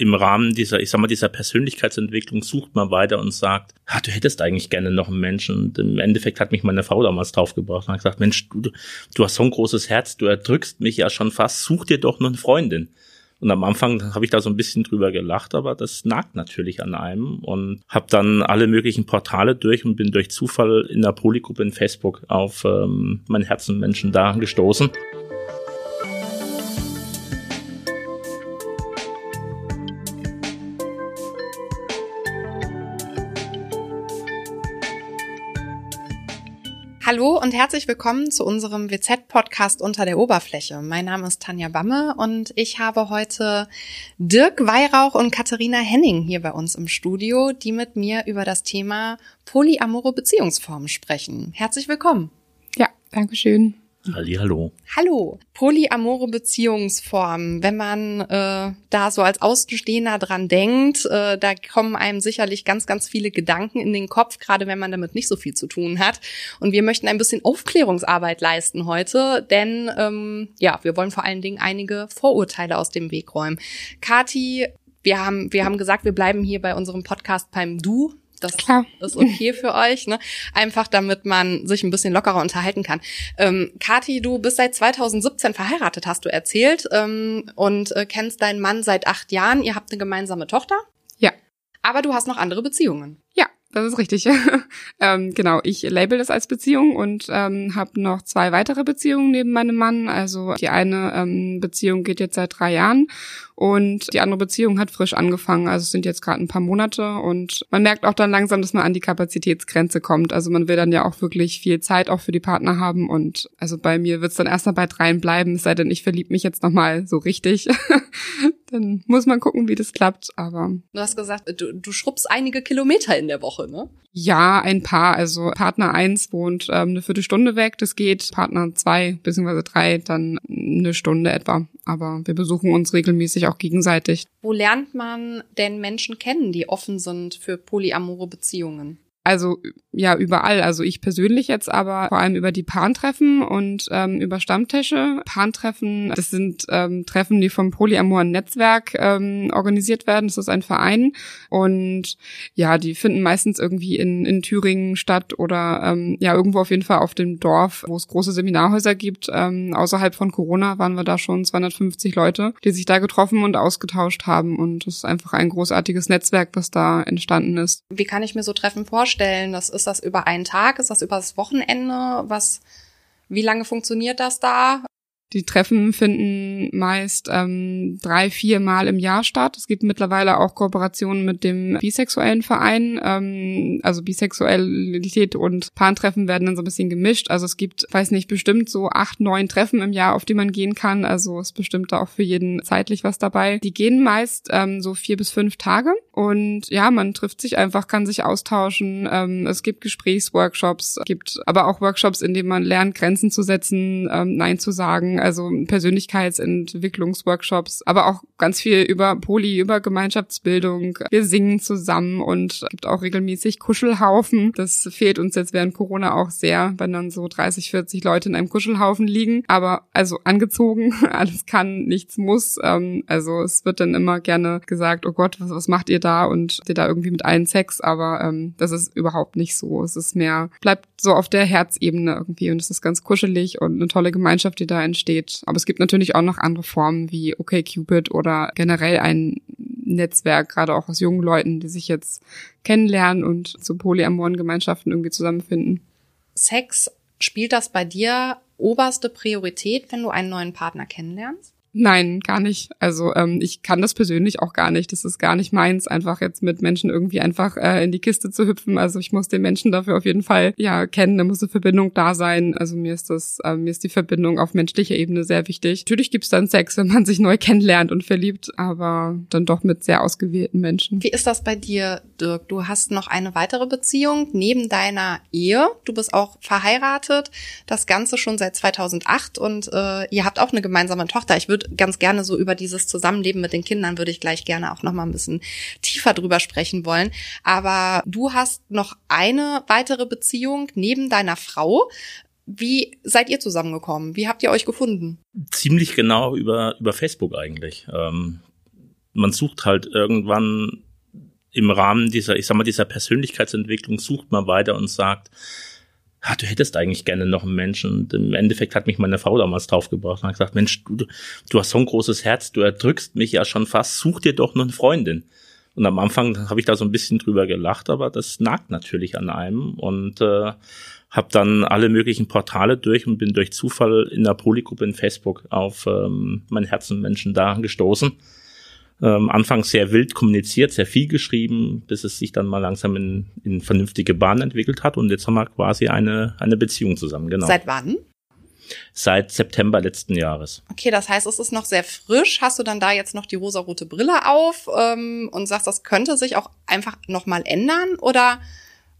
im Rahmen dieser, ich sag mal, dieser Persönlichkeitsentwicklung sucht man weiter und sagt, ah, du hättest eigentlich gerne noch einen Menschen. Und im Endeffekt hat mich meine Frau damals draufgebracht und hat gesagt, Mensch, du, du hast so ein großes Herz, du erdrückst mich ja schon fast, such dir doch noch eine Freundin. Und am Anfang habe ich da so ein bisschen drüber gelacht, aber das nagt natürlich an einem und habe dann alle möglichen Portale durch und bin durch Zufall in der Polygruppe in Facebook auf ähm, mein Herzenmenschen da gestoßen. Hallo und herzlich willkommen zu unserem WZ-Podcast unter der Oberfläche. Mein Name ist Tanja Bamme und ich habe heute Dirk Weihrauch und Katharina Henning hier bei uns im Studio, die mit mir über das Thema polyamore Beziehungsformen sprechen. Herzlich willkommen. Ja, Dankeschön. Hallo. Hallo. Polyamore Beziehungsformen. Wenn man äh, da so als Außenstehender dran denkt, äh, da kommen einem sicherlich ganz, ganz viele Gedanken in den Kopf, gerade wenn man damit nicht so viel zu tun hat. Und wir möchten ein bisschen Aufklärungsarbeit leisten heute, denn ähm, ja, wir wollen vor allen Dingen einige Vorurteile aus dem Weg räumen. Kati, wir haben, wir haben gesagt, wir bleiben hier bei unserem Podcast beim Du. Das Klar. ist okay für euch, ne? Einfach damit man sich ein bisschen lockerer unterhalten kann. Ähm, Kathi, du bist seit 2017 verheiratet, hast du erzählt, ähm, und äh, kennst deinen Mann seit acht Jahren. Ihr habt eine gemeinsame Tochter. Ja. Aber du hast noch andere Beziehungen. Ja, das ist richtig. ähm, genau, ich label das als Beziehung und ähm, habe noch zwei weitere Beziehungen neben meinem Mann. Also die eine ähm, Beziehung geht jetzt seit drei Jahren und die andere Beziehung hat frisch angefangen. Also es sind jetzt gerade ein paar Monate und man merkt auch dann langsam, dass man an die Kapazitätsgrenze kommt. Also man will dann ja auch wirklich viel Zeit auch für die Partner haben und also bei mir wird es dann erst mal bei dreien bleiben, es sei denn, ich verliebe mich jetzt nochmal so richtig. dann muss man gucken, wie das klappt. Aber du hast gesagt, du, du schrubbst einige Kilometer in der Woche, ne? Ja, ein paar. Also Partner eins wohnt ähm, eine Viertelstunde weg, das geht. Partner zwei beziehungsweise drei dann eine Stunde etwa. Aber wir besuchen uns regelmäßig auch gegenseitig. Wo lernt man denn Menschen kennen, die offen sind für polyamore Beziehungen? Also ja, überall. Also ich persönlich jetzt aber vor allem über die Paartreffen und ähm, über Stammtische. Paartreffen, das sind ähm, Treffen, die vom Polyamoren Netzwerk ähm, organisiert werden. Das ist ein Verein. Und ja, die finden meistens irgendwie in, in Thüringen statt oder ähm, ja, irgendwo auf jeden Fall auf dem Dorf, wo es große Seminarhäuser gibt. Ähm, außerhalb von Corona waren wir da schon 250 Leute, die sich da getroffen und ausgetauscht haben. Und das ist einfach ein großartiges Netzwerk, was da entstanden ist. Wie kann ich mir so Treffen vorstellen? Das ist das über einen Tag? Ist das über das Wochenende? Was, wie lange funktioniert das da? Die Treffen finden meist ähm, drei, vier Mal im Jahr statt. Es gibt mittlerweile auch Kooperationen mit dem bisexuellen Verein. Ähm, also Bisexualität und Paartreffen werden dann so ein bisschen gemischt. Also es gibt, weiß nicht, bestimmt so acht, neun Treffen im Jahr, auf die man gehen kann. Also es bestimmt da auch für jeden zeitlich was dabei. Die gehen meist ähm, so vier bis fünf Tage. Und ja, man trifft sich einfach, kann sich austauschen. Ähm, es gibt Gesprächsworkshops, gibt aber auch Workshops, in denen man lernt, Grenzen zu setzen, ähm, Nein zu sagen also Persönlichkeitsentwicklungsworkshops, aber auch ganz viel über Poli, über Gemeinschaftsbildung. Wir singen zusammen und gibt auch regelmäßig Kuschelhaufen. Das fehlt uns jetzt während Corona auch sehr, wenn dann so 30, 40 Leute in einem Kuschelhaufen liegen. Aber also angezogen, alles kann, nichts muss. Ähm, also es wird dann immer gerne gesagt, oh Gott, was, was macht ihr da? Und ihr da irgendwie mit allen Sex, aber ähm, das ist überhaupt nicht so. Es ist mehr, bleibt so auf der Herzebene irgendwie und es ist ganz kuschelig und eine tolle Gemeinschaft, die da entsteht steht. Aber es gibt natürlich auch noch andere Formen wie OkCupid oder generell ein Netzwerk, gerade auch aus jungen Leuten, die sich jetzt kennenlernen und zu polyamoren Gemeinschaften irgendwie zusammenfinden. Sex, spielt das bei dir oberste Priorität, wenn du einen neuen Partner kennenlernst? Nein, gar nicht. Also ähm, ich kann das persönlich auch gar nicht. Das ist gar nicht meins, einfach jetzt mit Menschen irgendwie einfach äh, in die Kiste zu hüpfen. Also ich muss den Menschen dafür auf jeden Fall ja kennen. Da muss eine Verbindung da sein. Also mir ist das, äh, mir ist die Verbindung auf menschlicher Ebene sehr wichtig. Natürlich gibt's dann Sex, wenn man sich neu kennenlernt und verliebt, aber dann doch mit sehr ausgewählten Menschen. Wie ist das bei dir, Dirk? Du hast noch eine weitere Beziehung neben deiner Ehe. Du bist auch verheiratet. Das Ganze schon seit 2008 und äh, ihr habt auch eine gemeinsame Tochter. Ich würde würde ganz gerne so über dieses Zusammenleben mit den Kindern würde ich gleich gerne auch noch mal ein bisschen tiefer drüber sprechen wollen. Aber du hast noch eine weitere Beziehung neben deiner Frau. Wie seid ihr zusammengekommen? Wie habt ihr euch gefunden? Ziemlich genau über, über Facebook eigentlich. Ähm, man sucht halt irgendwann im Rahmen dieser, ich sag mal, dieser Persönlichkeitsentwicklung sucht man weiter und sagt, ah, du hättest eigentlich gerne noch einen Menschen. Und im Endeffekt hat mich meine Frau damals draufgebracht und hat gesagt, Mensch, du, du hast so ein großes Herz, du erdrückst mich ja schon fast, such dir doch noch eine Freundin. Und am Anfang habe ich da so ein bisschen drüber gelacht, aber das nagt natürlich an einem und äh, habe dann alle möglichen Portale durch und bin durch Zufall in der Polygruppe in Facebook auf ähm, mein Herzenmenschen da gestoßen ähm, anfangs sehr wild kommuniziert, sehr viel geschrieben, bis es sich dann mal langsam in, in vernünftige Bahnen entwickelt hat. Und jetzt haben wir quasi eine, eine Beziehung zusammen, genau. Seit wann? Seit September letzten Jahres. Okay, das heißt, es ist noch sehr frisch. Hast du dann da jetzt noch die rosarote Brille auf ähm, und sagst, das könnte sich auch einfach nochmal ändern? Oder,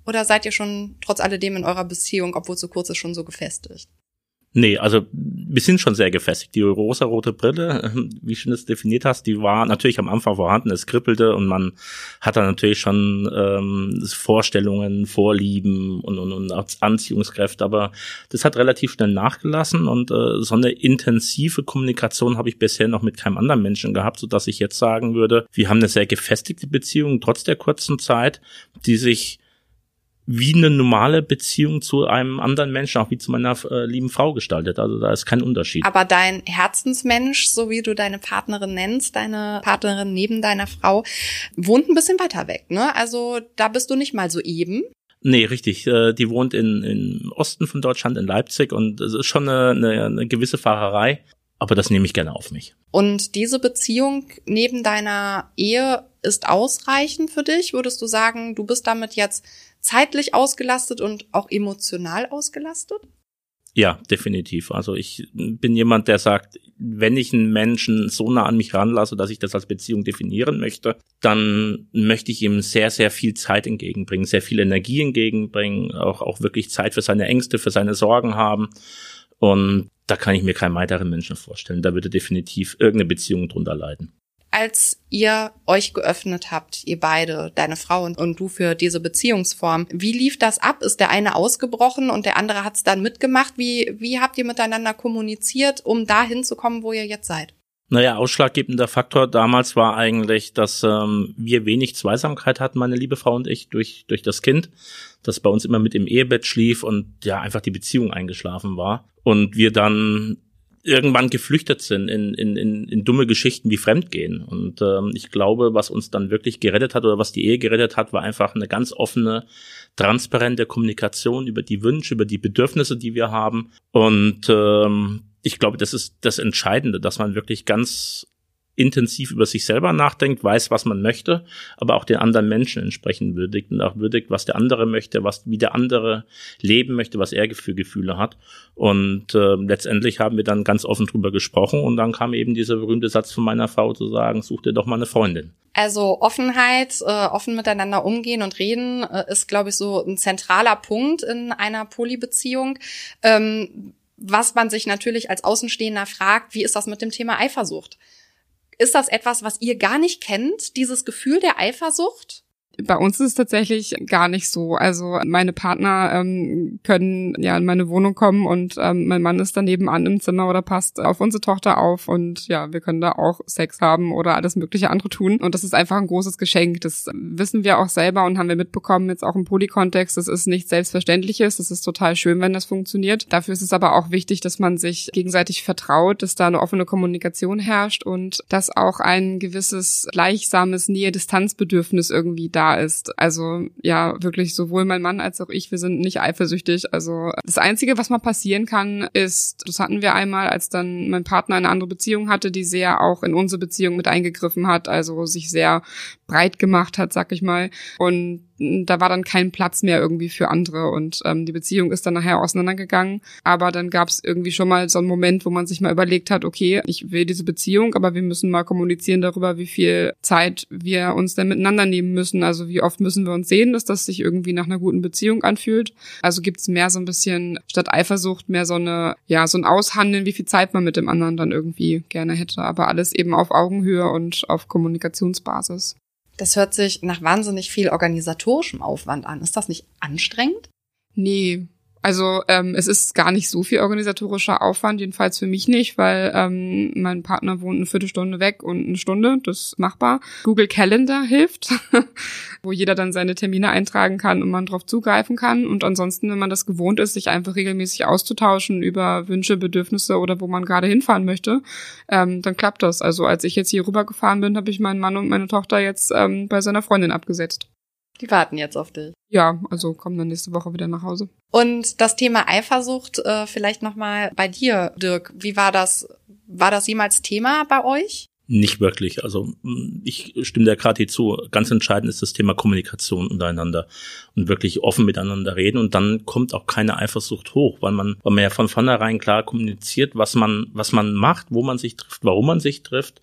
oder seid ihr schon trotz alledem in eurer Beziehung, obwohl es so kurz ist, schon so gefestigt? Nee, also wir sind schon sehr gefestigt. Die rosa-rote Brille, wie schön es definiert hast, die war natürlich am Anfang vorhanden, es kribbelte und man hat da natürlich schon ähm, Vorstellungen, Vorlieben und, und, und Anziehungskräfte, aber das hat relativ schnell nachgelassen und äh, so eine intensive Kommunikation habe ich bisher noch mit keinem anderen Menschen gehabt, so dass ich jetzt sagen würde, wir haben eine sehr gefestigte Beziehung trotz der kurzen Zeit, die sich wie eine normale Beziehung zu einem anderen Menschen, auch wie zu meiner äh, lieben Frau gestaltet. Also da ist kein Unterschied. Aber dein Herzensmensch, so wie du deine Partnerin nennst, deine Partnerin neben deiner Frau, wohnt ein bisschen weiter weg, ne? Also da bist du nicht mal so eben. Nee, richtig. Äh, die wohnt in, in Osten von Deutschland, in Leipzig und es ist schon eine, eine, eine gewisse Fahrerei. Aber das nehme ich gerne auf mich. Und diese Beziehung neben deiner Ehe ist ausreichend für dich? Würdest du sagen, du bist damit jetzt zeitlich ausgelastet und auch emotional ausgelastet? Ja, definitiv. Also ich bin jemand, der sagt, wenn ich einen Menschen so nah an mich ranlasse, dass ich das als Beziehung definieren möchte, dann möchte ich ihm sehr, sehr viel Zeit entgegenbringen, sehr viel Energie entgegenbringen, auch, auch wirklich Zeit für seine Ängste, für seine Sorgen haben. Und da kann ich mir keinen weiteren Menschen vorstellen. Da würde definitiv irgendeine Beziehung drunter leiden als ihr euch geöffnet habt, ihr beide, deine Frau und, und, du für diese Beziehungsform. Wie lief das ab? Ist der eine ausgebrochen und der andere hat es dann mitgemacht? Wie, wie habt ihr miteinander kommuniziert, um da hinzukommen, wo ihr jetzt seid? Naja, ausschlaggebender Faktor damals war eigentlich, dass ähm, wir wenig Zweisamkeit hatten, meine liebe Frau und ich, durch, durch das Kind, das bei uns immer mit im Ehebett schlief und ja einfach die Beziehung eingeschlafen war. Und wir dann irgendwann geflüchtet sind in, in, in, in dumme Geschichten wie Fremdgehen. Und ähm, ich glaube, was uns dann wirklich gerettet hat oder was die Ehe gerettet hat, war einfach eine ganz offene, transparente Kommunikation über die Wünsche, über die Bedürfnisse, die wir haben. Und ähm, ich glaube, das ist das Entscheidende, dass man wirklich ganz intensiv über sich selber nachdenkt, weiß, was man möchte, aber auch den anderen Menschen entsprechend würdigt und auch würdigt, was der andere möchte, was wie der andere leben möchte, was er für Gefühle hat. Und äh, letztendlich haben wir dann ganz offen drüber gesprochen und dann kam eben dieser berühmte Satz von meiner Frau zu sagen, such dir doch mal eine Freundin. Also Offenheit, äh, offen miteinander umgehen und reden äh, ist, glaube ich, so ein zentraler Punkt in einer Polybeziehung. Ähm, was man sich natürlich als Außenstehender fragt, wie ist das mit dem Thema Eifersucht? Ist das etwas, was ihr gar nicht kennt, dieses Gefühl der Eifersucht? Bei uns ist es tatsächlich gar nicht so. Also meine Partner ähm, können ja in meine Wohnung kommen und ähm, mein Mann ist daneben an im Zimmer oder passt auf unsere Tochter auf und ja, wir können da auch Sex haben oder alles mögliche andere tun. Und das ist einfach ein großes Geschenk. Das wissen wir auch selber und haben wir mitbekommen, jetzt auch im Polykontext. Das ist nichts Selbstverständliches. Das ist total schön, wenn das funktioniert. Dafür ist es aber auch wichtig, dass man sich gegenseitig vertraut, dass da eine offene Kommunikation herrscht und dass auch ein gewisses gleichsames Nähe-Distanzbedürfnis irgendwie da ist. Also ja, wirklich sowohl mein Mann als auch ich, wir sind nicht eifersüchtig. Also das Einzige, was mal passieren kann, ist, das hatten wir einmal, als dann mein Partner eine andere Beziehung hatte, die sehr auch in unsere Beziehung mit eingegriffen hat, also sich sehr breit gemacht hat, sag ich mal. Und da war dann kein Platz mehr irgendwie für andere und ähm, die Beziehung ist dann nachher auseinandergegangen. Aber dann gab es irgendwie schon mal so einen Moment, wo man sich mal überlegt hat, okay, ich will diese Beziehung, aber wir müssen mal kommunizieren darüber, wie viel Zeit wir uns denn miteinander nehmen müssen. Also wie oft müssen wir uns sehen, dass das sich irgendwie nach einer guten Beziehung anfühlt. Also gibt's mehr so ein bisschen statt Eifersucht mehr so eine, ja, so ein Aushandeln, wie viel Zeit man mit dem anderen dann irgendwie gerne hätte. Aber alles eben auf Augenhöhe und auf Kommunikationsbasis. Das hört sich nach wahnsinnig viel organisatorischem Aufwand an. Ist das nicht anstrengend? Nee, Also ähm, es ist gar nicht so viel organisatorischer Aufwand, jedenfalls für mich nicht, weil ähm, mein Partner wohnt eine Viertelstunde weg und eine Stunde, das ist machbar. Google Calendar hilft, wo jeder dann seine Termine eintragen kann und man darauf zugreifen kann. Und ansonsten, wenn man das gewohnt ist, sich einfach regelmäßig auszutauschen über Wünsche, Bedürfnisse oder wo man gerade hinfahren möchte, ähm, dann klappt das. Also als ich jetzt hier rübergefahren bin, habe ich meinen Mann und meine Tochter jetzt ähm, bei seiner Freundin abgesetzt. Die warten jetzt auf dich. Ja, also kommen dann nächste Woche wieder nach Hause. Und das Thema Eifersucht, äh, vielleicht nochmal bei dir, Dirk. Wie war das? War das jemals Thema bei euch? Nicht wirklich. Also mm, ich stimme der gerade zu. Ganz entscheidend ist das Thema Kommunikation untereinander und wirklich offen miteinander reden. Und dann kommt auch keine Eifersucht hoch, weil man, weil man ja von vornherein klar kommuniziert, was man, was man macht, wo man sich trifft, warum man sich trifft.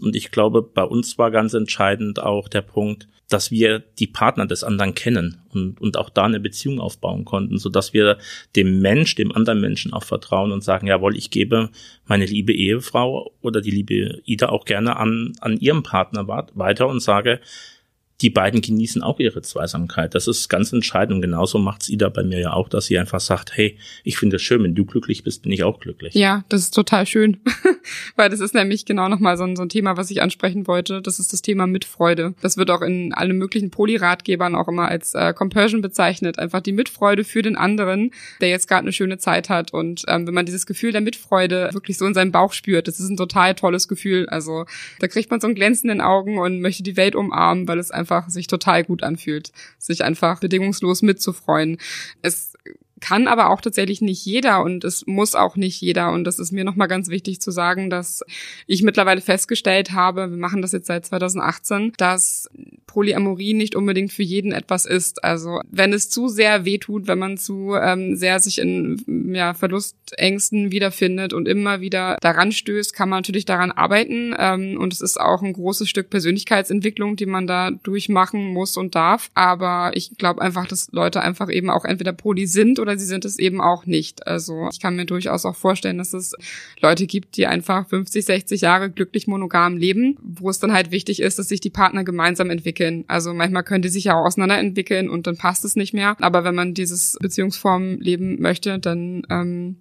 Und ich glaube, bei uns war ganz entscheidend auch der Punkt, dass wir die Partner des anderen kennen und, und auch da eine Beziehung aufbauen konnten, so dass wir dem Mensch, dem anderen Menschen auch vertrauen und sagen, jawohl, ich gebe meine liebe Ehefrau oder die liebe Ida auch gerne an, an ihrem Partner weiter und sage, die beiden genießen auch ihre Zweisamkeit. Das ist ganz entscheidend und genauso macht's Ida bei mir ja auch, dass sie einfach sagt, hey, ich finde es schön, wenn du glücklich bist, bin ich auch glücklich. Ja, das ist total schön, weil das ist nämlich genau nochmal so ein, so ein Thema, was ich ansprechen wollte. Das ist das Thema Mitfreude. Das wird auch in allen möglichen Poly-Ratgebern auch immer als äh, Compersion bezeichnet. Einfach die Mitfreude für den anderen, der jetzt gerade eine schöne Zeit hat. Und ähm, wenn man dieses Gefühl der Mitfreude wirklich so in seinem Bauch spürt, das ist ein total tolles Gefühl. Also da kriegt man so ein Glänzen in den Augen und möchte die Welt umarmen, weil es einfach einfach sich total gut anfühlt, sich einfach bedingungslos mitzufreuen. Es kann aber auch tatsächlich nicht jeder und es muss auch nicht jeder. Und das ist mir nochmal ganz wichtig zu sagen, dass ich mittlerweile festgestellt habe, wir machen das jetzt seit 2018, dass Polyamorie nicht unbedingt für jeden etwas ist. Also wenn es zu sehr wehtut, wenn man zu ähm, sehr sich in ja, Verlustängsten wiederfindet und immer wieder daran stößt, kann man natürlich daran arbeiten. Ähm, und es ist auch ein großes Stück Persönlichkeitsentwicklung, die man da durchmachen muss und darf. Aber ich glaube einfach, dass Leute einfach eben auch entweder Poly sind oder sie sind es eben auch nicht. Also ich kann mir durchaus auch vorstellen, dass es Leute gibt, die einfach 50, 60 Jahre glücklich monogam leben, wo es dann halt wichtig ist, dass sich die Partner gemeinsam entwickeln entwickeln. Also manchmal können die sich ja auch auseinanderentwickeln und dann passt es nicht mehr. Aber wenn man dieses Beziehungsform leben möchte, dann ähm,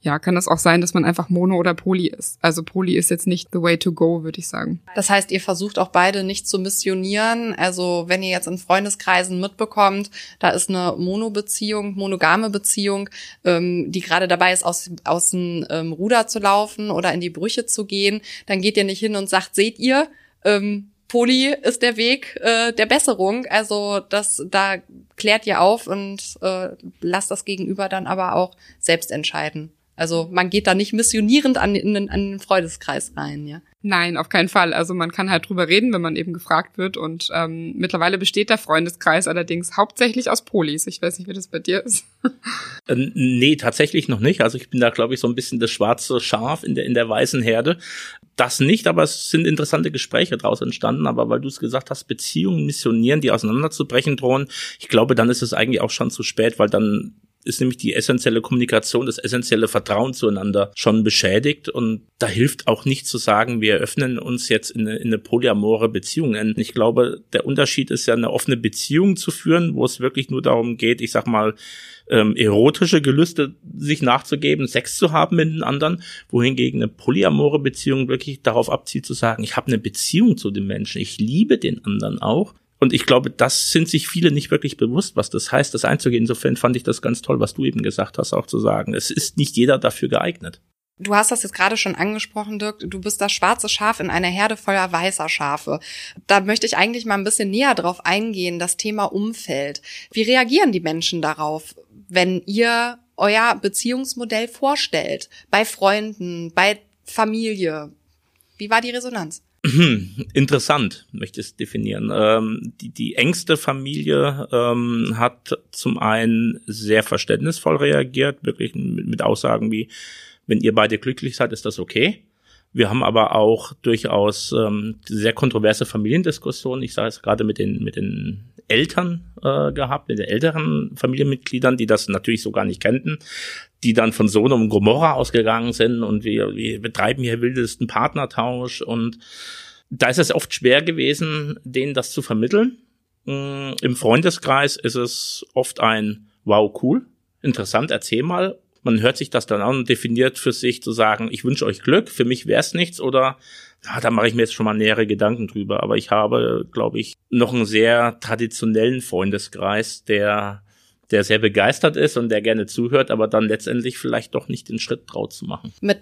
ja, kann das auch sein, dass man einfach Mono oder Poly ist. Also Poly ist jetzt nicht the way to go, würde ich sagen. Das heißt, ihr versucht auch beide nicht zu missionieren. Also wenn ihr jetzt in Freundeskreisen mitbekommt, da ist eine Mono-Beziehung, monogame Beziehung, ähm, die gerade dabei ist, aus, aus dem ähm, Ruder zu laufen oder in die Brüche zu gehen, dann geht ihr nicht hin und sagt, seht ihr, ähm, Poli ist der Weg äh, der Besserung. Also das, da klärt ihr auf und äh, lasst das Gegenüber dann aber auch selbst entscheiden. Also man geht da nicht missionierend an, in, an den Freudeskreis rein, ja. Nein, auf keinen Fall. Also man kann halt drüber reden, wenn man eben gefragt wird. Und ähm, mittlerweile besteht der Freundeskreis allerdings hauptsächlich aus Polis. Ich weiß nicht, wie das bei dir ist. äh, nee, tatsächlich noch nicht. Also ich bin da, glaube ich, so ein bisschen das schwarze Schaf in der, in der weißen Herde. Das nicht, aber es sind interessante Gespräche daraus entstanden. Aber weil du es gesagt hast, Beziehungen missionieren, die auseinanderzubrechen drohen, ich glaube, dann ist es eigentlich auch schon zu spät, weil dann ist nämlich die essentielle Kommunikation, das essentielle Vertrauen zueinander schon beschädigt. Und da hilft auch nicht zu sagen, wir öffnen uns jetzt in eine, in eine polyamore Beziehung. Ich glaube, der Unterschied ist ja eine offene Beziehung zu führen, wo es wirklich nur darum geht, ich sag mal, ähm, erotische Gelüste sich nachzugeben, Sex zu haben mit den anderen, wohingegen eine polyamore Beziehung wirklich darauf abzieht zu sagen, ich habe eine Beziehung zu dem Menschen, ich liebe den anderen auch und ich glaube, das sind sich viele nicht wirklich bewusst, was das heißt, das einzugehen. Insofern fand ich das ganz toll, was du eben gesagt hast, auch zu sagen. Es ist nicht jeder dafür geeignet. Du hast das jetzt gerade schon angesprochen, Dirk. Du bist das schwarze Schaf in einer Herde voller weißer Schafe. Da möchte ich eigentlich mal ein bisschen näher drauf eingehen, das Thema Umfeld. Wie reagieren die Menschen darauf, wenn ihr euer Beziehungsmodell vorstellt? Bei Freunden, bei Familie? Wie war die Resonanz? Interessant, möchte ich es definieren. Ähm, die, die engste Familie ähm, hat zum einen sehr verständnisvoll reagiert, wirklich mit, mit Aussagen wie, wenn ihr beide glücklich seid, ist das okay. Wir haben aber auch durchaus ähm, sehr kontroverse Familiendiskussionen. Ich sage es gerade mit den mit den Eltern äh, gehabt, mit den älteren Familienmitgliedern, die das natürlich so gar nicht kannten, die dann von Sodom und Gomorra ausgegangen sind und wir, wir betreiben hier wildesten Partnertausch und da ist es oft schwer gewesen, denen das zu vermitteln. Mm, Im Freundeskreis ist es oft ein Wow, cool. interessant, erzähl mal. Man hört sich das dann an und definiert für sich zu sagen, ich wünsche euch Glück, für mich wäre es nichts oder na, da mache ich mir jetzt schon mal nähere Gedanken drüber. Aber ich habe, glaube ich, noch einen sehr traditionellen Freundeskreis, der der sehr begeistert ist und der gerne zuhört, aber dann letztendlich vielleicht doch nicht den Schritt traut zu machen. Mit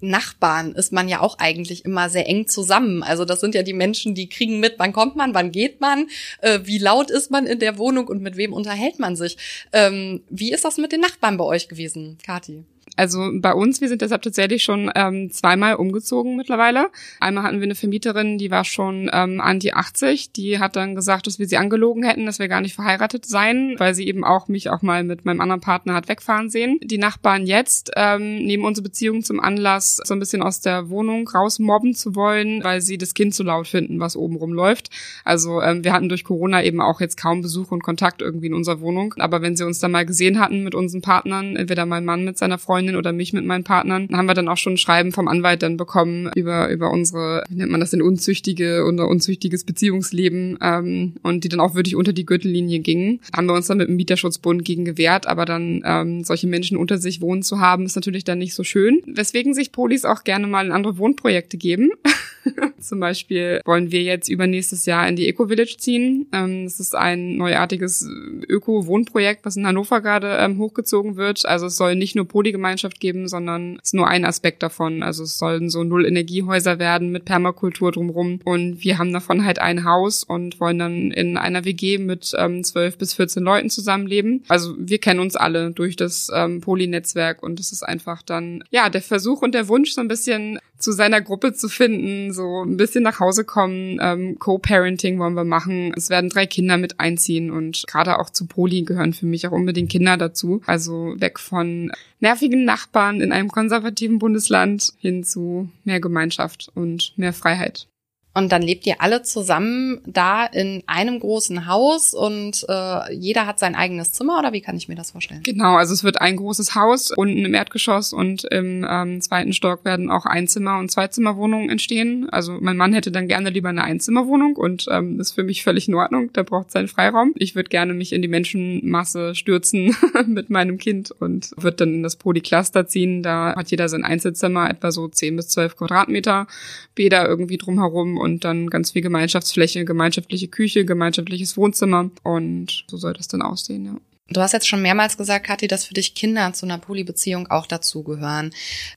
Nachbarn ist man ja auch eigentlich immer sehr eng zusammen. Also das sind ja die Menschen, die kriegen mit, wann kommt man, wann geht man, äh, wie laut ist man in der Wohnung und mit wem unterhält man sich. Ähm, wie ist das mit den Nachbarn bei euch gewesen, Kati? Also bei uns, wir sind deshalb tatsächlich schon ähm, zweimal umgezogen mittlerweile. Einmal hatten wir eine Vermieterin, die war schon ähm, an die 80. Die hat dann gesagt, dass wir sie angelogen hätten, dass wir gar nicht verheiratet seien, weil sie eben auch mich auch mal mit meinem anderen Partner hat wegfahren sehen. Die Nachbarn jetzt ähm, nehmen unsere Beziehung zum Anlass, so ein bisschen aus der Wohnung rausmobben zu wollen, weil sie das Kind zu laut finden, was oben rumläuft. Also ähm, wir hatten durch Corona eben auch jetzt kaum Besuch und Kontakt irgendwie in unserer Wohnung. Aber wenn sie uns dann mal gesehen hatten mit unseren Partnern, entweder mein Mann mit seiner Freundin, Freundin oder mich mit meinen Partnern, haben wir dann auch schon ein Schreiben vom Anwalt dann bekommen über, über unsere, wie nennt man das denn, unzüchtige oder unzüchtiges Beziehungsleben ähm, und die dann auch wirklich unter die Gürtellinie gingen. Haben wir uns dann mit dem Mieterschutzbund gegen gewehrt, aber dann ähm, solche Menschen unter sich wohnen zu haben, ist natürlich dann nicht so schön. Weswegen sich Polis auch gerne mal in andere Wohnprojekte geben. Zum Beispiel wollen wir jetzt übernächstes Jahr in die Eco-Village ziehen. Ähm, das ist ein neuartiges Öko-Wohnprojekt, was in Hannover gerade ähm, hochgezogen wird. Also es soll nicht nur Polygemeinschaft geben, sondern es ist nur ein Aspekt davon. Also es sollen so Null-Energiehäuser werden mit Permakultur drumrum. Und wir haben davon halt ein Haus und wollen dann in einer WG mit ähm, 12 bis 14 Leuten zusammenleben. Also wir kennen uns alle durch das Poly-Netzwerk und es ist einfach dann, ja, der Versuch und der Wunsch, so ein bisschen zu seiner Gruppe zu finden, so ein bisschen nach Hause kommen, ähm, Co-Parenting wollen wir machen. Es werden drei Kinder mit einziehen und gerade auch zu Poli gehören für mich auch unbedingt Kinder dazu. Also weg von nervigen Nachbarn in einem konservativen Bundesland hin zu mehr Gemeinschaft und mehr Freiheit. Und dann lebt ihr alle zusammen da in einem großen Haus und äh, jeder hat sein eigenes Zimmer oder wie kann ich mir das vorstellen? Genau, also es wird ein großes Haus unten im Erdgeschoss und im ähm, zweiten Stock werden auch Einzimmer- und Zweizimmerwohnungen entstehen. Also mein Mann hätte dann gerne lieber eine Einzimmerwohnung und ähm, das ist für mich völlig in Ordnung. Der braucht seinen Freiraum. Ich würde gerne mich in die Menschenmasse stürzen mit meinem Kind und würde dann in das Polycluster ziehen. Da hat jeder sein Einzelzimmer, etwa so 10 bis 12 Quadratmeter, Bäder irgendwie drumherum und dann ganz viel Gemeinschaftsfläche, gemeinschaftliche Küche, gemeinschaftliches Wohnzimmer und so soll das dann aussehen, ja. Du hast jetzt schon mehrmals gesagt, Kathi, dass für dich Kinder zu einer Polybeziehung auch dazugehören.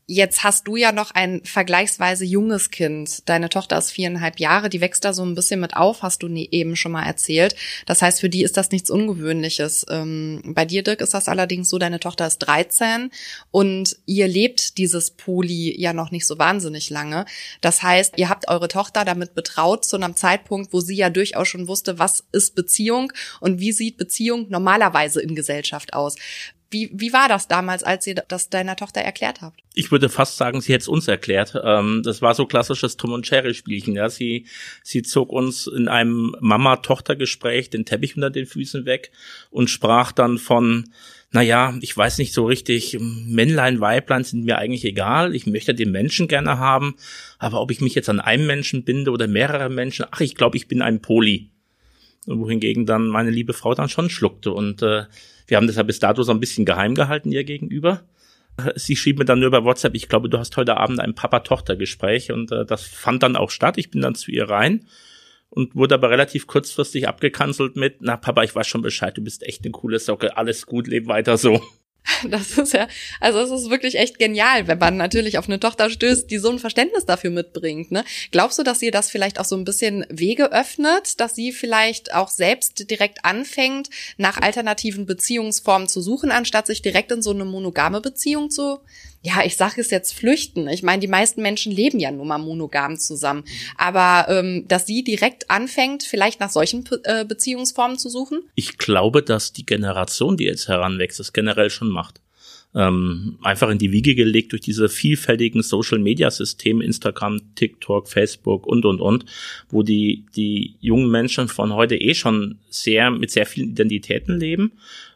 Jetzt hast du ja noch ein vergleichsweise junges Kind. Deine Tochter ist viereinhalb Jahre, die wächst da so ein bisschen mit auf, hast du eben schon mal erzählt. Das heißt, für die ist das nichts Ungewöhnliches. Ähm, bei dir, Dirk, ist das allerdings so, deine Tochter ist 13 und ihr lebt dieses Poly ja noch nicht so wahnsinnig lange. Das heißt, ihr habt eure Tochter damit betraut zu einem Zeitpunkt, wo sie ja durchaus schon wusste, was ist Beziehung und wie sieht Beziehung normalerweise in Gesellschaft aus. Wie, wie war das damals, als ihr das deiner Tochter erklärt habt? Ich würde fast sagen, sie hätte es uns erklärt. Ähm, das war so klassisches Tom und Jerry Spielchen. Ja, sie sie zog uns in einem Mama-Tochter-Gespräch den Teppich unter den Füßen weg und sprach dann von naja, ich weiß nicht so richtig, Männlein, Weiblein sind mir eigentlich egal. Ich möchte den Menschen gerne haben. Aber ob ich mich jetzt an einem Menschen binde oder mehrere Menschen, ach, ich glaube, ich bin ein Poli wohingegen dann meine liebe Frau dann schon schluckte. Und äh, wir haben deshalb bis dato so ein bisschen geheim gehalten ihr gegenüber. Sie schrieb mir dann nur über WhatsApp, ich glaube, du hast heute Abend ein Papa-Tochter-Gespräch und äh, das fand dann auch statt. Ich bin dann zu ihr rein und wurde aber relativ kurzfristig abgekanzelt mit, na Papa, ich weiß schon Bescheid, du bist echt eine coole Socke, alles gut, leb weiter so. Das ist ja, also es ist wirklich echt genial, wenn man natürlich auf eine Tochter stößt, die so ein Verständnis dafür mitbringt. Ne? Glaubst du, dass ihr das vielleicht auch so ein bisschen Wege öffnet, dass sie vielleicht auch selbst direkt anfängt, nach alternativen Beziehungsformen zu suchen, anstatt sich direkt in so eine monogame Beziehung zu ja, ich sage es jetzt flüchten. Ich meine, die meisten Menschen leben ja nun mal monogam zusammen. Aber ähm, dass sie direkt anfängt, vielleicht nach solchen äh, Beziehungsformen zu suchen? Ich glaube, dass die Generation, die jetzt heranwächst, das generell schon macht. Ähm, einfach in die Wiege gelegt durch diese vielfältigen Social-Media-Systeme, Instagram, TikTok, Facebook und, und, und, wo die, die jungen Menschen von heute eh schon sehr, mit sehr vielen Identitäten leben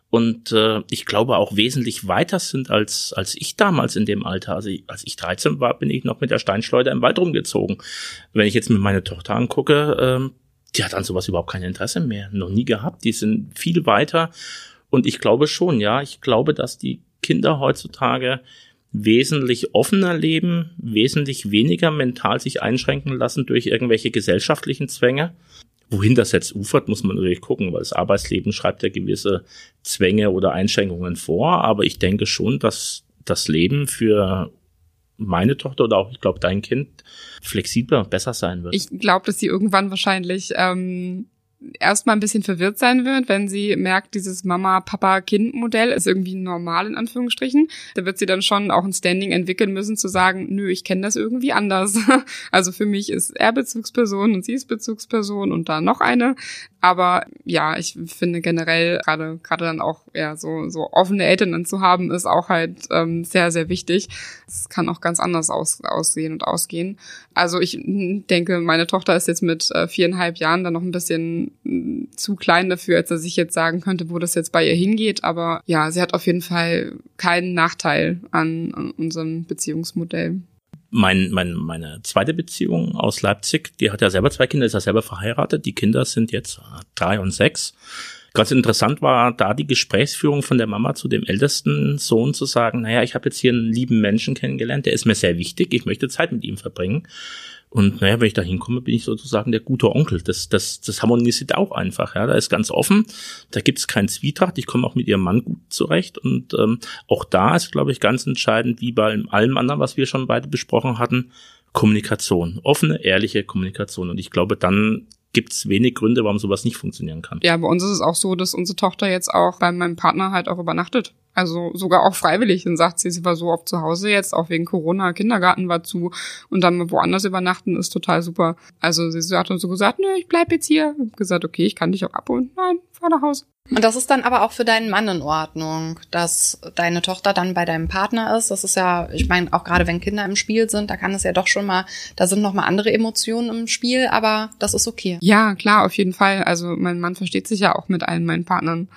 und äh, ich glaube auch wesentlich weiter sind als als ich damals in dem Alter. Also als ich 13 war, bin ich noch mit der Steinschleuder im Wald rumgezogen. Wenn ich jetzt mit meiner Tochter angucke, ähm, die hat an sowas überhaupt kein Interesse mehr, noch nie gehabt. Die sind viel weiter Und ich glaube schon, ja, ich glaube, dass die Kinder heutzutage wesentlich offener leben, wesentlich weniger mental sich einschränken lassen durch irgendwelche gesellschaftlichen Zwänge. Wohin das jetzt ufert, muss man natürlich gucken, weil das Arbeitsleben schreibt ja gewisse Zwänge oder Einschränkungen vor. Aber ich denke schon, dass das Leben für meine Tochter oder auch, ich glaube, dein Kind flexibler, besser sein wird. Ich glaube, dass sie irgendwann wahrscheinlich ähm, erstmal ein bisschen verwirrt sein wird, wenn sie merkt, dieses Mama-Papa-Kind-Modell ist irgendwie normal in Anführungsstrichen. Da wird sie dann schon auch ein Standing entwickeln müssen, zu sagen, nö, ich kenne das irgendwie anders. Also für mich ist er Bezugsperson und sie ist Bezugsperson und da noch eine. Aber ja, ich finde generell gerade gerade dann auch ja so so offene Eltern dann zu haben, ist auch halt ähm, sehr sehr wichtig. Es kann auch ganz anders aus, aussehen und ausgehen. Also ich denke, meine Tochter ist jetzt mit äh, viereinhalb Jahren dann noch ein bisschen mh, zu klein dafür, als dass ich jetzt sagen könnte, wo das jetzt bei ihr hingeht. Aber ja, sie hat auf jeden Fall keinen Nachteil an, an unserem Beziehungsmodell mein, mein, meine zweite Beziehung aus Leipzig, die hat ja selber zwei Kinder, ist ja selber verheiratet. Die Kinder sind jetzt drei und sechs. Ganz interessant war da die Gesprächsführung von der Mama zu dem ältesten Sohn zu sagen, naja, ich habe jetzt hier einen lieben Menschen kennengelernt, der ist mir sehr wichtig, ich möchte Zeit mit ihm verbringen. Und naja, wenn ich da hinkomme, bin ich sozusagen der gute Onkel. Das, das, das harmonisiert auch einfach. Ja, da ist ganz offen. Da gibt es keinen Zwietracht. Ich komme auch mit ihrem Mann gut zurecht. Und ähm, auch da ist, glaube ich, ganz entscheidend, wie bei allem anderen, was wir schon beide besprochen hatten, Kommunikation. Offene, ehrliche Kommunikation. Und ich glaube, dann gibt es wenig Gründe, warum sowas nicht funktionieren kann. Ja, bei uns ist es auch so, dass unsere Tochter jetzt auch bei meinem Partner halt auch übernachtet. Also sogar auch freiwillig. Dann sagt sie, sie war so oft zu Hause jetzt, auch wegen Corona, Kindergarten war zu und dann woanders übernachten ist total super. Also sie hat uns so gesagt, nö, ich bleib jetzt hier. Ich gesagt, okay, ich kann dich auch abholen. Nein, fahr nach Hause. Und das ist dann aber auch für deinen Mann in Ordnung, dass deine Tochter dann bei deinem Partner ist. Das ist ja, ich meine, auch gerade wenn Kinder im Spiel sind, da kann es ja doch schon mal, da sind noch mal andere Emotionen im Spiel, aber das ist okay. Ja, klar, auf jeden Fall. Also mein Mann versteht sich ja auch mit allen meinen Partnern.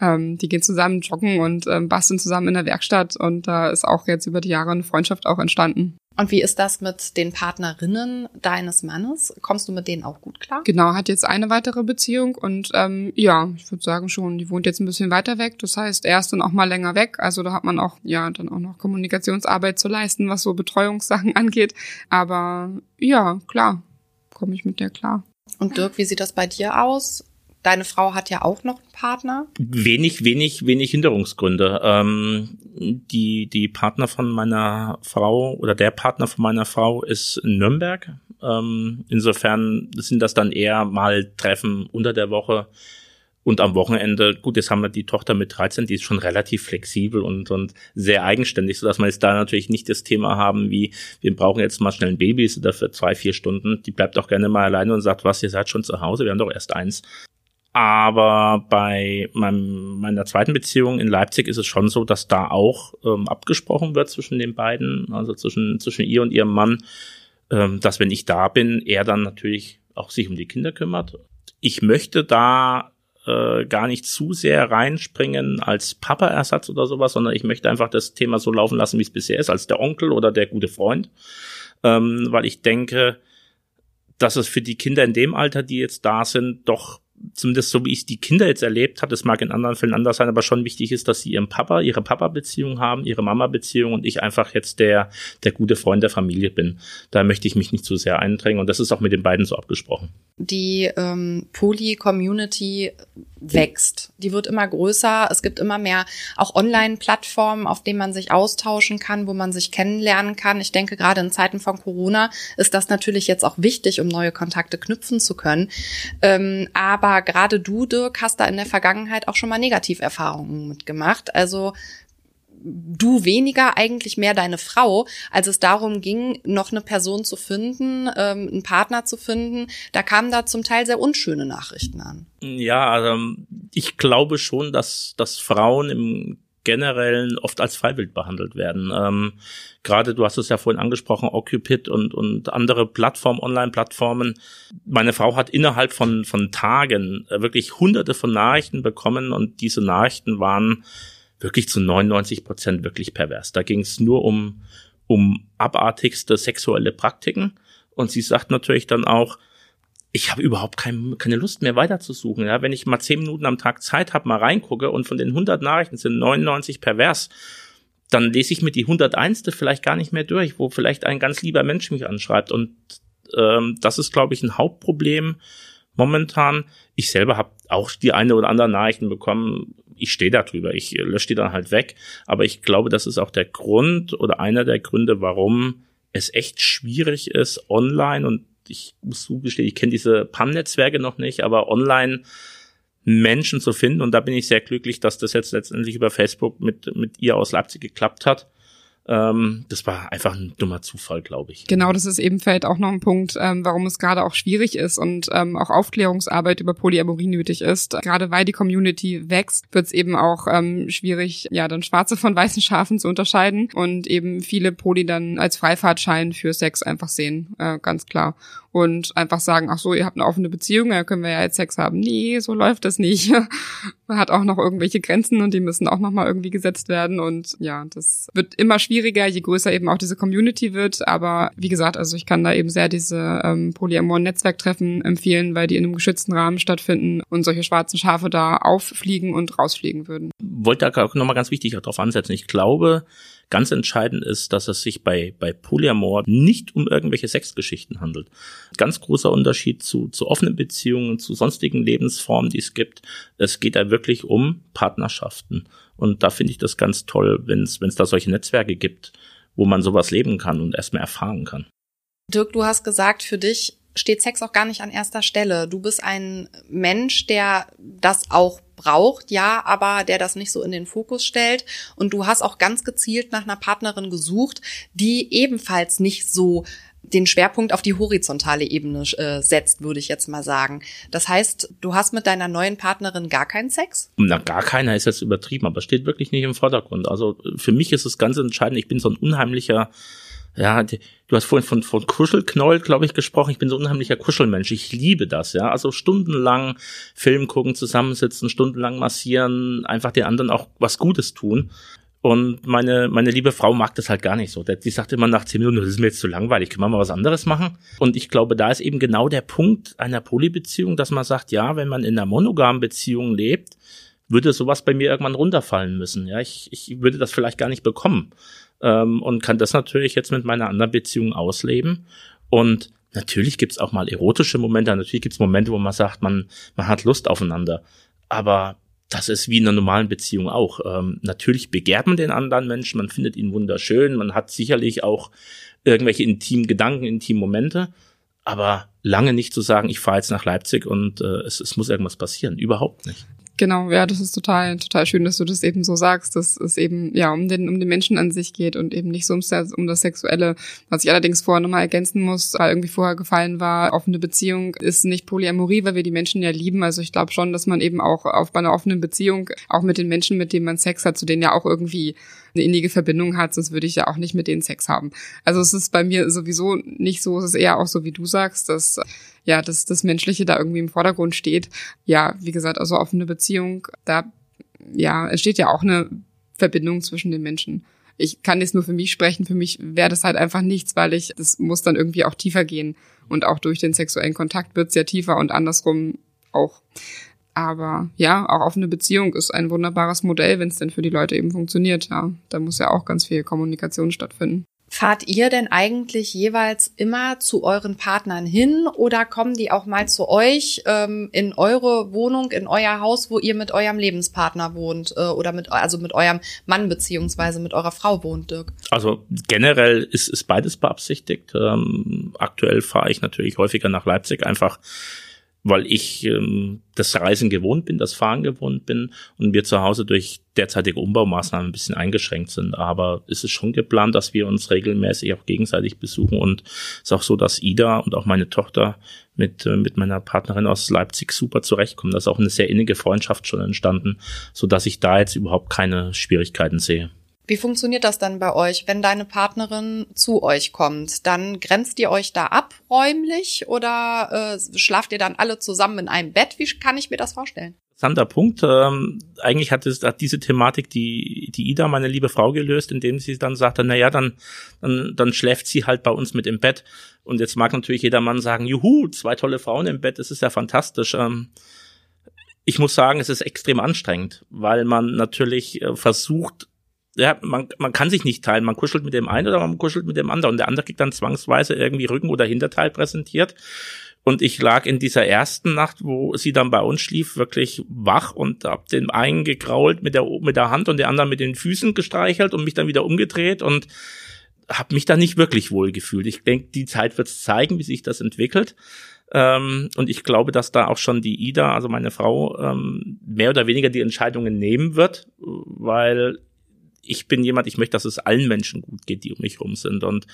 Ähm, die gehen zusammen joggen und ähm, basteln zusammen in der Werkstatt und da ist auch jetzt über die Jahre eine Freundschaft auch entstanden. Und wie ist das mit den Partnerinnen deines Mannes? Kommst du mit denen auch gut klar? Genau, hat jetzt eine weitere Beziehung und ähm, ja, ich würde sagen schon, die wohnt jetzt ein bisschen weiter weg. Das heißt, er ist dann auch mal länger weg. Also da hat man auch ja dann auch noch Kommunikationsarbeit zu leisten, was so Betreuungssachen angeht. Aber ja, klar, komme ich mit der klar. Und Dirk, wie sieht das bei dir aus? Deine Frau hat ja auch noch einen Partner. Wenig, wenig, wenig Hinderungsgründe. Ähm, die, die Partner von meiner Frau oder der Partner von meiner Frau ist in Nürnberg. Ähm, insofern sind das dann eher mal Treffen unter der Woche und am Wochenende. Gut, jetzt haben wir die Tochter mit 13, die ist schon relativ flexibel und, und sehr eigenständig, so dass wir jetzt da natürlich nicht das Thema haben, wie wir brauchen jetzt mal schnell ein Baby dafür zwei, vier Stunden. Die bleibt auch gerne mal alleine und sagt, was, ihr seid schon zu Hause, wir haben doch erst eins. Aber bei meinem, meiner zweiten Beziehung in Leipzig ist es schon so, dass da auch ähm, abgesprochen wird zwischen den beiden, also zwischen, zwischen ihr und ihrem Mann, ähm, dass wenn ich da bin, er dann natürlich auch sich um die Kinder kümmert. Ich möchte da äh, gar nicht zu sehr reinspringen als Papa-Ersatz oder sowas, sondern ich möchte einfach das Thema so laufen lassen, wie es bisher ist, als der Onkel oder der gute Freund, ähm, weil ich denke, dass es für die Kinder in dem Alter, die jetzt da sind, doch zumindest so wie ich die Kinder jetzt erlebt habe, das mag in anderen Fällen anders sein, aber schon wichtig ist, dass sie ihren Papa, ihre Papa-Beziehung haben, ihre Mama-Beziehung und ich einfach jetzt der, der gute Freund der Familie bin. Da möchte ich mich nicht zu sehr eindrängen und das ist auch mit den beiden so abgesprochen. Die ähm, Poly-Community wächst. Die wird immer größer. Es gibt immer mehr auch Online-Plattformen, auf denen man sich austauschen kann, wo man sich kennenlernen kann. Ich denke, gerade in Zeiten von Corona ist das natürlich jetzt auch wichtig, um neue Kontakte knüpfen zu können. Ähm, aber gerade du, Dirk, hast da in der Vergangenheit auch schon mal Negativerfahrungen mitgemacht. Also du weniger, eigentlich mehr deine Frau, als es darum ging, noch eine Person zu finden, ähm, einen Partner zu finden. Da kamen da zum Teil sehr unschöne Nachrichten an. Ja, also ich glaube schon, dass, dass Frauen im Generellen oft als Freiwild behandelt werden. Ähm, Gerade, du hast es ja vorhin angesprochen, Occupit und, und andere Plattformen, Online-Plattformen. Meine Frau hat innerhalb von, von Tagen wirklich hunderte von Nachrichten bekommen und diese Nachrichten waren wirklich zu 99 Prozent wirklich pervers. Da ging es nur um, um abartigste sexuelle Praktiken. Und sie sagt natürlich dann auch, ich habe überhaupt kein, keine Lust mehr weiterzusuchen. Ja, wenn ich mal zehn Minuten am Tag Zeit habe, mal reingucke und von den 100 Nachrichten sind 99 pervers, dann lese ich mir die 101. vielleicht gar nicht mehr durch, wo vielleicht ein ganz lieber Mensch mich anschreibt. Und ähm, das ist, glaube ich, ein Hauptproblem momentan. Ich selber habe auch die eine oder andere Nachrichten bekommen. Ich stehe da drüber, ich lösche die dann halt weg. Aber ich glaube, das ist auch der Grund oder einer der Gründe, warum es echt schwierig ist, online und ich muss zugestehen, ich kenne diese PAM-Netzwerke noch nicht, aber online Menschen zu finden. Und da bin ich sehr glücklich, dass das jetzt letztendlich über Facebook mit, mit ihr aus Leipzig geklappt hat. Ähm, das war einfach ein dummer Zufall, glaube ich. Genau, das ist eben vielleicht auch noch ein Punkt, ähm, warum es gerade auch schwierig ist und ähm, auch Aufklärungsarbeit über Polyamorie nötig ist. Gerade weil die Community wächst, wird es eben auch ähm, schwierig, ja, dann schwarze von weißen Schafen zu unterscheiden und eben viele Poly dann als Freifahrtschein für Sex einfach sehen, äh, ganz klar und einfach sagen, ach so, ihr habt eine offene Beziehung, ja, können wir ja jetzt Sex haben. Nee, so läuft das nicht. Man hat auch noch irgendwelche Grenzen und die müssen auch nochmal irgendwie gesetzt werden und ja, das wird immer schwieriger, je größer eben auch diese Community wird, aber wie gesagt, also ich kann da eben sehr diese ähm, Polyamor-Netzwerktreffen empfehlen, weil die in einem geschützten Rahmen stattfinden und solche schwarzen Schafe da auffliegen und rausfliegen würden. Wollte da nochmal ganz wichtig darauf ansetzen. Ich glaube, Ganz entscheidend ist, dass es sich bei, bei Polyamor nicht um irgendwelche Sexgeschichten handelt. Ganz großer Unterschied zu, zu offenen Beziehungen, zu sonstigen Lebensformen, die es gibt. Es geht da wirklich um Partnerschaften. Und da finde ich das ganz toll, wenn es da solche Netzwerke gibt, wo man sowas leben kann und erstmal erfahren kann. Dirk, du hast gesagt, für dich steht Sex auch gar nicht an erster Stelle. Du bist ein Mensch, der das auch braucht, ja, aber der das nicht so in den Fokus stellt. Und du hast auch ganz gezielt nach einer Partnerin gesucht, die ebenfalls nicht so den Schwerpunkt auf die horizontale Ebene äh, setzt, würde ich jetzt mal sagen. Das heißt, du hast mit deiner neuen Partnerin gar keinen Sex? Na, gar keiner ist jetzt übertrieben, aber steht wirklich nicht im Vordergrund. Also für mich ist es ganz entscheidend, ich bin so ein unheimlicher ja, die, du hast vorhin von, von Kuschelknoll, glaube ich, gesprochen. Ich bin so ein unheimlicher Kuschelmensch. Ich liebe das, ja. Also stundenlang Film gucken, zusammensitzen, stundenlang massieren, einfach den anderen auch was Gutes tun. Und meine, meine liebe Frau mag das halt gar nicht so. Die sagt immer nach zehn Minuten, das ist mir jetzt zu langweilig, können wir mal was anderes machen? Und ich glaube, da ist eben genau der Punkt einer Polybeziehung, dass man sagt, ja, wenn man in einer monogamen Beziehung lebt, würde sowas bei mir irgendwann runterfallen müssen. Ja, ich, ich würde das vielleicht gar nicht bekommen ähm, und kann das natürlich jetzt mit meiner anderen Beziehung ausleben. Und natürlich gibt's auch mal erotische Momente, natürlich gibt's Momente, wo man sagt, man, man hat Lust aufeinander. Aber das ist wie in einer normalen Beziehung auch. Ähm, natürlich begehrt man den anderen Menschen, man findet ihn wunderschön, man hat sicherlich auch irgendwelche intimen Gedanken, intimen Momente, aber lange nicht zu sagen, ich fahre jetzt nach Leipzig und äh, es, es muss irgendwas passieren. Überhaupt nicht. Genau, ja, das ist total, total schön, dass du das eben so sagst, dass es eben ja um den, um den Menschen an sich geht und eben nicht so um, um das Sexuelle. Was ich allerdings vorher nochmal ergänzen muss, weil irgendwie vorher gefallen war, offene Beziehung ist nicht Polyamorie, weil wir die Menschen ja lieben. Also ich glaube schon, dass man eben auch auf bei einer offenen Beziehung auch mit den Menschen, mit denen man Sex hat, zu denen ja auch irgendwie eine innige Verbindung hat, sonst würde ich ja auch nicht mit denen Sex haben. Also es ist bei mir sowieso nicht so, es ist eher auch so, wie du sagst, dass ja, dass das Menschliche da irgendwie im Vordergrund steht. Ja, wie gesagt, also offene Beziehung, da ja, entsteht ja auch eine Verbindung zwischen den Menschen. Ich kann jetzt nur für mich sprechen, für mich wäre das halt einfach nichts, weil ich, das muss dann irgendwie auch tiefer gehen. Und auch durch den sexuellen Kontakt wird's ja tiefer und andersrum auch. Aber ja, auch offene Beziehung ist ein wunderbares Modell, wenn es denn für die Leute eben funktioniert. Ja, da muss ja auch ganz viel Kommunikation stattfinden. Fahrt ihr denn eigentlich jeweils immer zu euren Partnern hin oder kommen die auch mal zu euch ähm, in eure Wohnung, in euer Haus, wo ihr mit eurem Lebenspartner wohnt äh, oder mit also mit eurem Mann beziehungsweise mit eurer Frau wohnt, Dirk? Also generell ist, ist beides beabsichtigt. Ähm, aktuell fahre ich natürlich häufiger nach Leipzig einfach weil ich ähm, das Reisen gewohnt bin, das Fahren gewohnt bin und wir zu Hause durch derzeitige Umbaumaßnahmen ein bisschen eingeschränkt sind. Aber es ist schon geplant, dass wir uns regelmäßig auch gegenseitig besuchen und es ist auch so, dass Ida und auch meine Tochter mit, äh, mit meiner Partnerin aus Leipzig super zurechtkommen. Da ist auch eine sehr innige Freundschaft schon entstanden, so dass ich da jetzt überhaupt keine Schwierigkeiten sehe. Wie funktioniert das dann bei euch, wenn deine Partnerin zu euch kommt? Dann grenzt ihr euch da ab räumlich oder äh, schlaft ihr dann alle zusammen in einem Bett? Wie kann ich mir das vorstellen? interessanter Punkt. Ähm, eigentlich hat, es, hat diese Thematik die, die Ida, meine liebe Frau, gelöst, indem sie dann sagte, na ja, dann, dann, dann schläft sie halt bei uns mit im Bett. Und jetzt mag natürlich jeder Mann sagen, juhu, zwei tolle Frauen im Bett, das ist ja fantastisch. Ähm, ich muss sagen, es ist extrem anstrengend, weil man natürlich äh, versucht, ja, man, man kann sich nicht teilen. Man kuschelt mit dem einen oder man kuschelt mit dem anderen. Und der andere kriegt dann zwangsweise irgendwie Rücken- oder Hinterteil präsentiert. Und ich lag in dieser ersten Nacht, wo sie dann bei uns schlief, wirklich wach und hab den einen gekrault mit der, mit der Hand und der anderen mit den Füßen gestreichelt und mich dann wieder umgedreht und habe mich da nicht wirklich wohl gefühlt. Ich denke, die Zeit wird zeigen, wie sich das entwickelt. Ähm, und ich glaube, dass da auch schon die Ida, also meine Frau, ähm, mehr oder weniger die Entscheidungen nehmen wird, weil ich bin jemand, ich möchte, dass es allen Menschen gut geht, die um mich rum sind. Und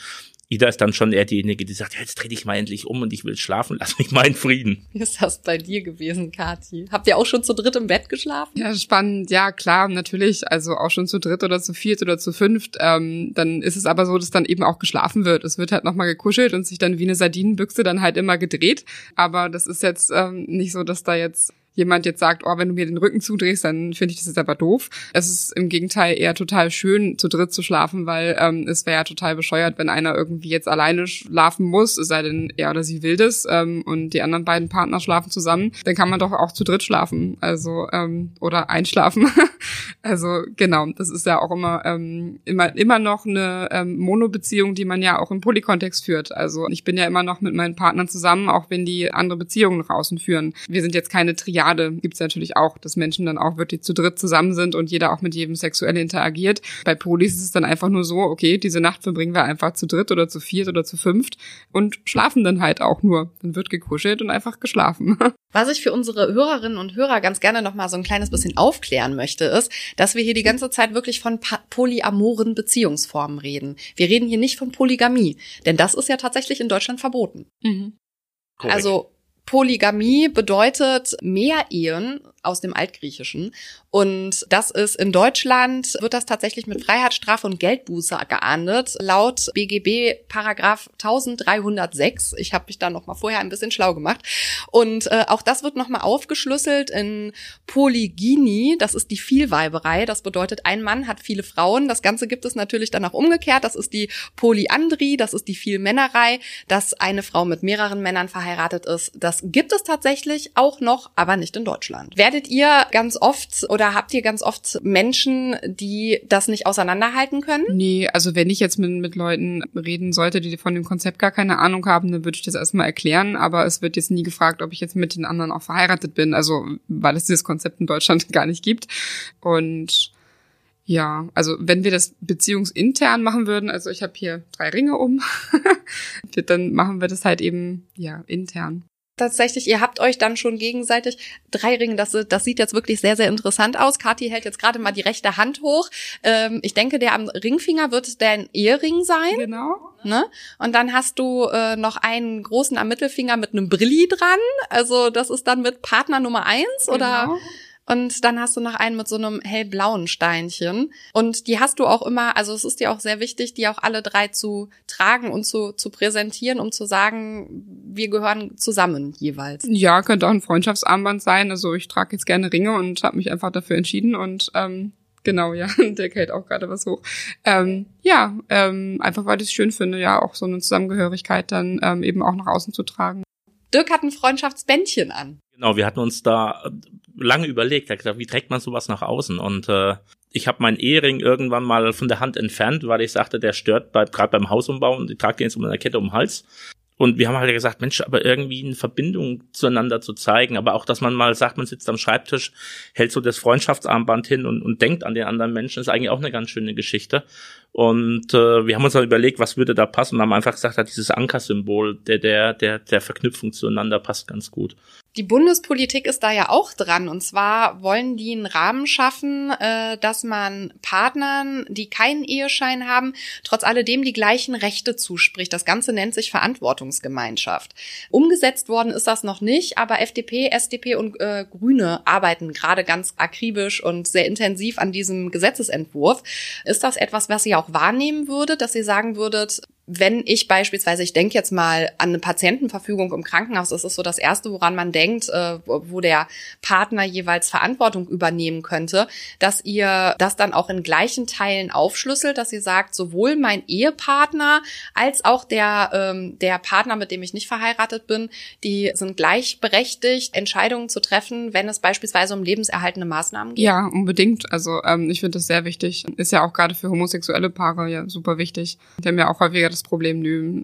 Ida ist dann schon eher diejenige, die sagt, ja, jetzt dreh dich mal endlich um und ich will schlafen, lass mich mal in Frieden. Wie ist das bei dir gewesen, Kathi? Habt ihr auch schon zu dritt im Bett geschlafen? Ja, spannend. Ja, klar, natürlich. Also auch schon zu dritt oder zu viert oder zu fünft. Ähm, dann ist es aber so, dass dann eben auch geschlafen wird. Es wird halt nochmal gekuschelt und sich dann wie eine Sardinenbüchse dann halt immer gedreht. Aber das ist jetzt ähm, nicht so, dass da jetzt jemand jetzt sagt, oh, wenn du mir den Rücken zudrehst, dann finde ich das jetzt aber doof. Es ist im Gegenteil eher total schön, zu dritt zu schlafen, weil ähm, es wäre ja total bescheuert, wenn einer irgendwie jetzt alleine schlafen muss, sei denn, er oder sie will das, ähm, und die anderen beiden Partner schlafen zusammen, dann kann man doch auch zu dritt schlafen, also ähm, oder einschlafen. also genau, das ist ja auch immer ähm, immer immer noch eine ähm, Mono-Beziehung, die man ja auch im Polykontext führt. Also ich bin ja immer noch mit meinen Partnern zusammen, auch wenn die andere Beziehungen nach außen führen. Wir sind jetzt keine Triade Triade gibt es natürlich auch, dass Menschen dann auch wirklich zu dritt zusammen sind und jeder auch mit jedem sexuell interagiert. Bei Polis ist es dann einfach nur so, okay, diese Nacht verbringen wir einfach zu dritt oder zu viert oder zu fünft und schlafen dann halt auch nur. Dann wird gekuschelt und einfach geschlafen. Was ich für unsere Hörerinnen und Hörer ganz gerne noch mal so ein kleines bisschen aufklären möchte, ist, dass wir hier die ganze Zeit wirklich von polyamoren Beziehungsformen reden. Wir reden hier nicht von Polygamie, denn das ist ja tatsächlich in Deutschland verboten. Mhm. Also Polygamie bedeutet mehr Ehen aus dem Altgriechischen. Und das ist in Deutschland, wird das tatsächlich mit Freiheitsstrafe und Geldbuße geahndet, laut BGB Paragraph 1306. Ich habe mich da noch mal vorher ein bisschen schlau gemacht. Und äh, auch das wird noch mal aufgeschlüsselt in Polygynie. Das ist die Vielweiberei. Das bedeutet, ein Mann hat viele Frauen. Das Ganze gibt es natürlich dann auch umgekehrt. Das ist die Polyandrie. Das ist die Vielmännerei, dass eine Frau mit mehreren Männern verheiratet ist. Das gibt es tatsächlich auch noch, aber nicht in Deutschland. Wer werdet ihr ganz oft oder habt ihr ganz oft Menschen, die das nicht auseinanderhalten können? Nee, also wenn ich jetzt mit, mit Leuten reden sollte, die von dem Konzept gar keine Ahnung haben, dann würde ich das erstmal erklären, aber es wird jetzt nie gefragt, ob ich jetzt mit den anderen auch verheiratet bin, also weil es dieses Konzept in Deutschland gar nicht gibt. Und ja, also wenn wir das beziehungsintern machen würden, also ich habe hier drei Ringe um, dann machen wir das halt eben ja intern tatsächlich, ihr habt euch dann schon gegenseitig drei Ringe, das, das sieht jetzt wirklich sehr, sehr interessant aus. Kathi hält jetzt gerade mal die rechte Hand hoch. Ähm, ich denke, der am Ringfinger wird dein Ehering sein. Genau. Ne? Und dann hast du äh, noch einen großen am Mittelfinger mit einem Brilli dran. Also das ist dann mit Partner Nummer eins genau. oder und dann hast du noch einen mit so einem hellblauen Steinchen. Und die hast du auch immer, also es ist dir auch sehr wichtig, die auch alle drei zu tragen und zu, zu präsentieren, um zu sagen, wir gehören zusammen jeweils. Ja, könnte auch ein Freundschaftsarmband sein. Also ich trage jetzt gerne Ringe und habe mich einfach dafür entschieden und ähm, Genau, ja, der hält auch gerade was hoch. Ähm, ja, ähm, einfach weil ich es schön finde, ja, auch so eine Zusammengehörigkeit dann ähm, eben auch nach außen zu tragen. Dirk hat ein Freundschaftsbändchen an. Genau, wir hatten uns da lange überlegt, er hat gesagt, wie trägt man sowas nach außen? Und äh, ich habe meinen Ehering irgendwann mal von der Hand entfernt, weil ich sagte, der stört bei, gerade beim Hausumbau und ich trage den jetzt um eine Kette um den Hals. Und wir haben halt gesagt, Mensch, aber irgendwie eine Verbindung zueinander zu zeigen, aber auch, dass man mal sagt, man sitzt am Schreibtisch, hält so das Freundschaftsarmband hin und, und denkt an den anderen Menschen, ist eigentlich auch eine ganz schöne Geschichte. Und äh, wir haben uns dann überlegt, was würde da passen und haben einfach gesagt, dieses Ankersymbol der, der, der, der Verknüpfung zueinander passt ganz gut. Die Bundespolitik ist da ja auch dran. Und zwar wollen die einen Rahmen schaffen, äh, dass man Partnern, die keinen Eheschein haben, trotz alledem die gleichen Rechte zuspricht. Das Ganze nennt sich Verantwortungsgemeinschaft. Umgesetzt worden ist das noch nicht, aber FDP, SDP und äh, Grüne arbeiten gerade ganz akribisch und sehr intensiv an diesem Gesetzesentwurf. Ist das etwas, was ihr auch wahrnehmen würdet, dass ihr sagen würdet, wenn ich beispielsweise, ich denke jetzt mal an eine Patientenverfügung im Krankenhaus, das ist so das Erste, woran man denkt, äh, wo der Partner jeweils Verantwortung übernehmen könnte, dass ihr das dann auch in gleichen Teilen aufschlüsselt, dass ihr sagt, sowohl mein Ehepartner als auch der, ähm, der Partner, mit dem ich nicht verheiratet bin, die sind gleichberechtigt, Entscheidungen zu treffen, wenn es beispielsweise um lebenserhaltende Maßnahmen geht. Ja, unbedingt. Also ähm, ich finde das sehr wichtig. Ist ja auch gerade für homosexuelle Paare ja super wichtig. Die haben ja auch häufiger das Problem, nö,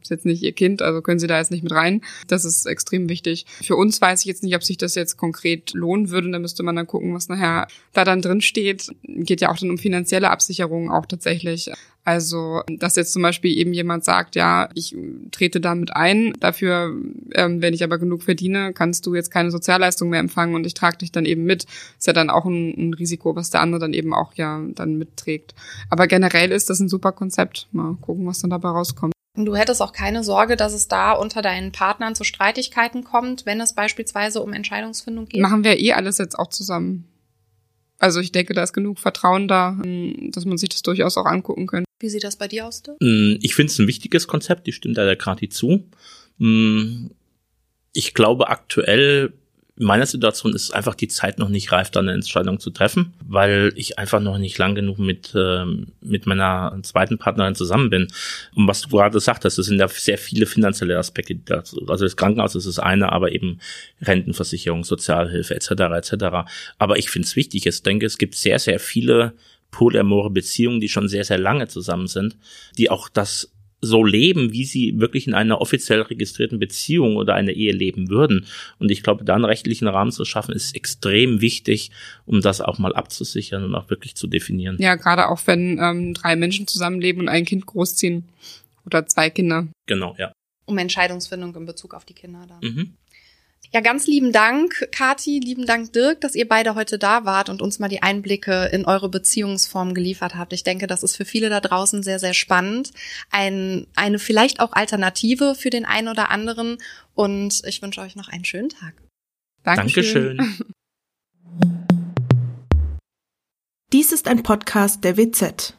ist jetzt nicht ihr Kind, also können sie da jetzt nicht mit rein. Das ist extrem wichtig. Für uns weiß ich jetzt nicht, ob sich das jetzt konkret lohnen würde. Da müsste man dann gucken, was nachher da dann drin steht. Geht ja auch dann um finanzielle Absicherung auch tatsächlich. Also, dass jetzt zum Beispiel eben jemand sagt, ja, ich trete damit ein, dafür, ähm, wenn ich aber genug verdiene, kannst du jetzt keine Sozialleistung mehr empfangen und ich trage dich dann eben mit. Ist ja dann auch ein, ein Risiko, was der andere dann eben auch ja dann mitträgt. Aber generell ist das ein super Konzept. Mal gucken, was dann dabei rauskommt. Und du hättest auch keine Sorge, dass es da unter deinen Partnern zu Streitigkeiten kommt, wenn es beispielsweise um Entscheidungsfindung geht? Machen wir eh alles jetzt auch zusammen. Also ich denke, da ist genug Vertrauen da, dass man sich das durchaus auch angucken könnte. Wie sieht das bei dir aus? Dirk? Mm, ich finde es ein wichtiges Konzept, ich stimme da der Krati zu. Mm, ich glaube aktuell in meiner Situation ist einfach die Zeit noch nicht reif, da eine Entscheidung zu treffen, weil ich einfach noch nicht lang genug mit, äh, mit meiner zweiten Partnerin zusammen bin. Und was du gerade gesagt hast, es sind ja sehr viele finanzielle Aspekte dazu. Also das Krankenhaus ist das eine, aber eben Rentenversicherung, Sozialhilfe etc. etc. Aber ich finde es wichtig, ich denke, es gibt sehr, sehr viele polyamore Beziehungen, die schon sehr, sehr lange zusammen sind, die auch das so leben, wie sie wirklich in einer offiziell registrierten Beziehung oder einer Ehe leben würden. Und ich glaube, da einen rechtlichen Rahmen zu schaffen, ist extrem wichtig, um das auch mal abzusichern und auch wirklich zu definieren. Ja, gerade auch wenn ähm, drei Menschen zusammenleben und ein Kind großziehen oder zwei Kinder. Genau, ja. Um Entscheidungsfindung in Bezug auf die Kinder dann. Mhm. Ja, ganz lieben Dank, Kati, lieben Dank, Dirk, dass ihr beide heute da wart und uns mal die Einblicke in eure Beziehungsform geliefert habt. Ich denke, das ist für viele da draußen sehr, sehr spannend. Ein, eine vielleicht auch Alternative für den einen oder anderen. Und ich wünsche euch noch einen schönen Tag. Dankeschön. Dankeschön. Dies ist ein Podcast der WZ.